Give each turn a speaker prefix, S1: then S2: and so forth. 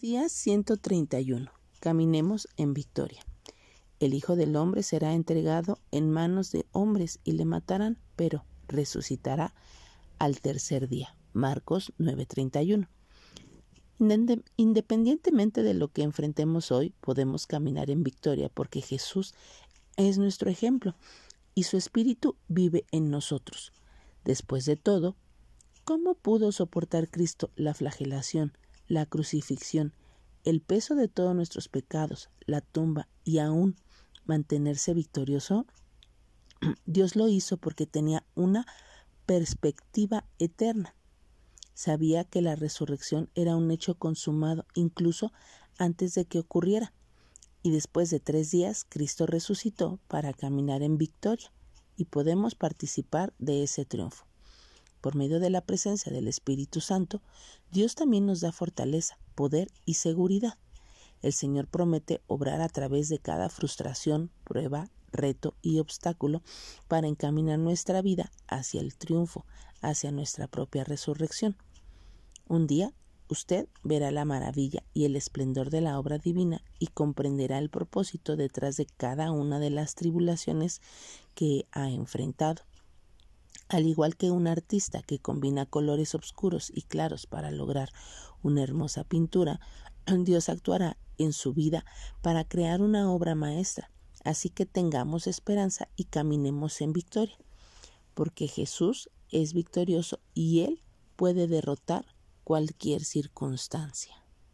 S1: Día 131. Caminemos en victoria. El Hijo del Hombre será entregado en manos de hombres y le matarán, pero resucitará al tercer día. Marcos 9:31. Independientemente de lo que enfrentemos hoy, podemos caminar en victoria porque Jesús es nuestro ejemplo y su Espíritu vive en nosotros. Después de todo, ¿cómo pudo soportar Cristo la flagelación, la crucifixión, el peso de todos nuestros pecados, la tumba y aún mantenerse victorioso? Dios lo hizo porque tenía una perspectiva eterna. Sabía que la resurrección era un hecho consumado incluso antes de que ocurriera. Y después de tres días, Cristo resucitó para caminar en victoria y podemos participar de ese triunfo. Por medio de la presencia del Espíritu Santo, Dios también nos da fortaleza, poder y seguridad. El Señor promete obrar a través de cada frustración, prueba, reto y obstáculo para encaminar nuestra vida hacia el triunfo, hacia nuestra propia resurrección. Un día usted verá la maravilla y el esplendor de la obra divina y comprenderá el propósito detrás de cada una de las tribulaciones que ha enfrentado. Al igual que un artista que combina colores oscuros y claros para lograr una hermosa pintura, Dios actuará en su vida para crear una obra maestra. Así que tengamos esperanza y caminemos en victoria, porque Jesús es victorioso y Él puede derrotar cualquier circunstancia.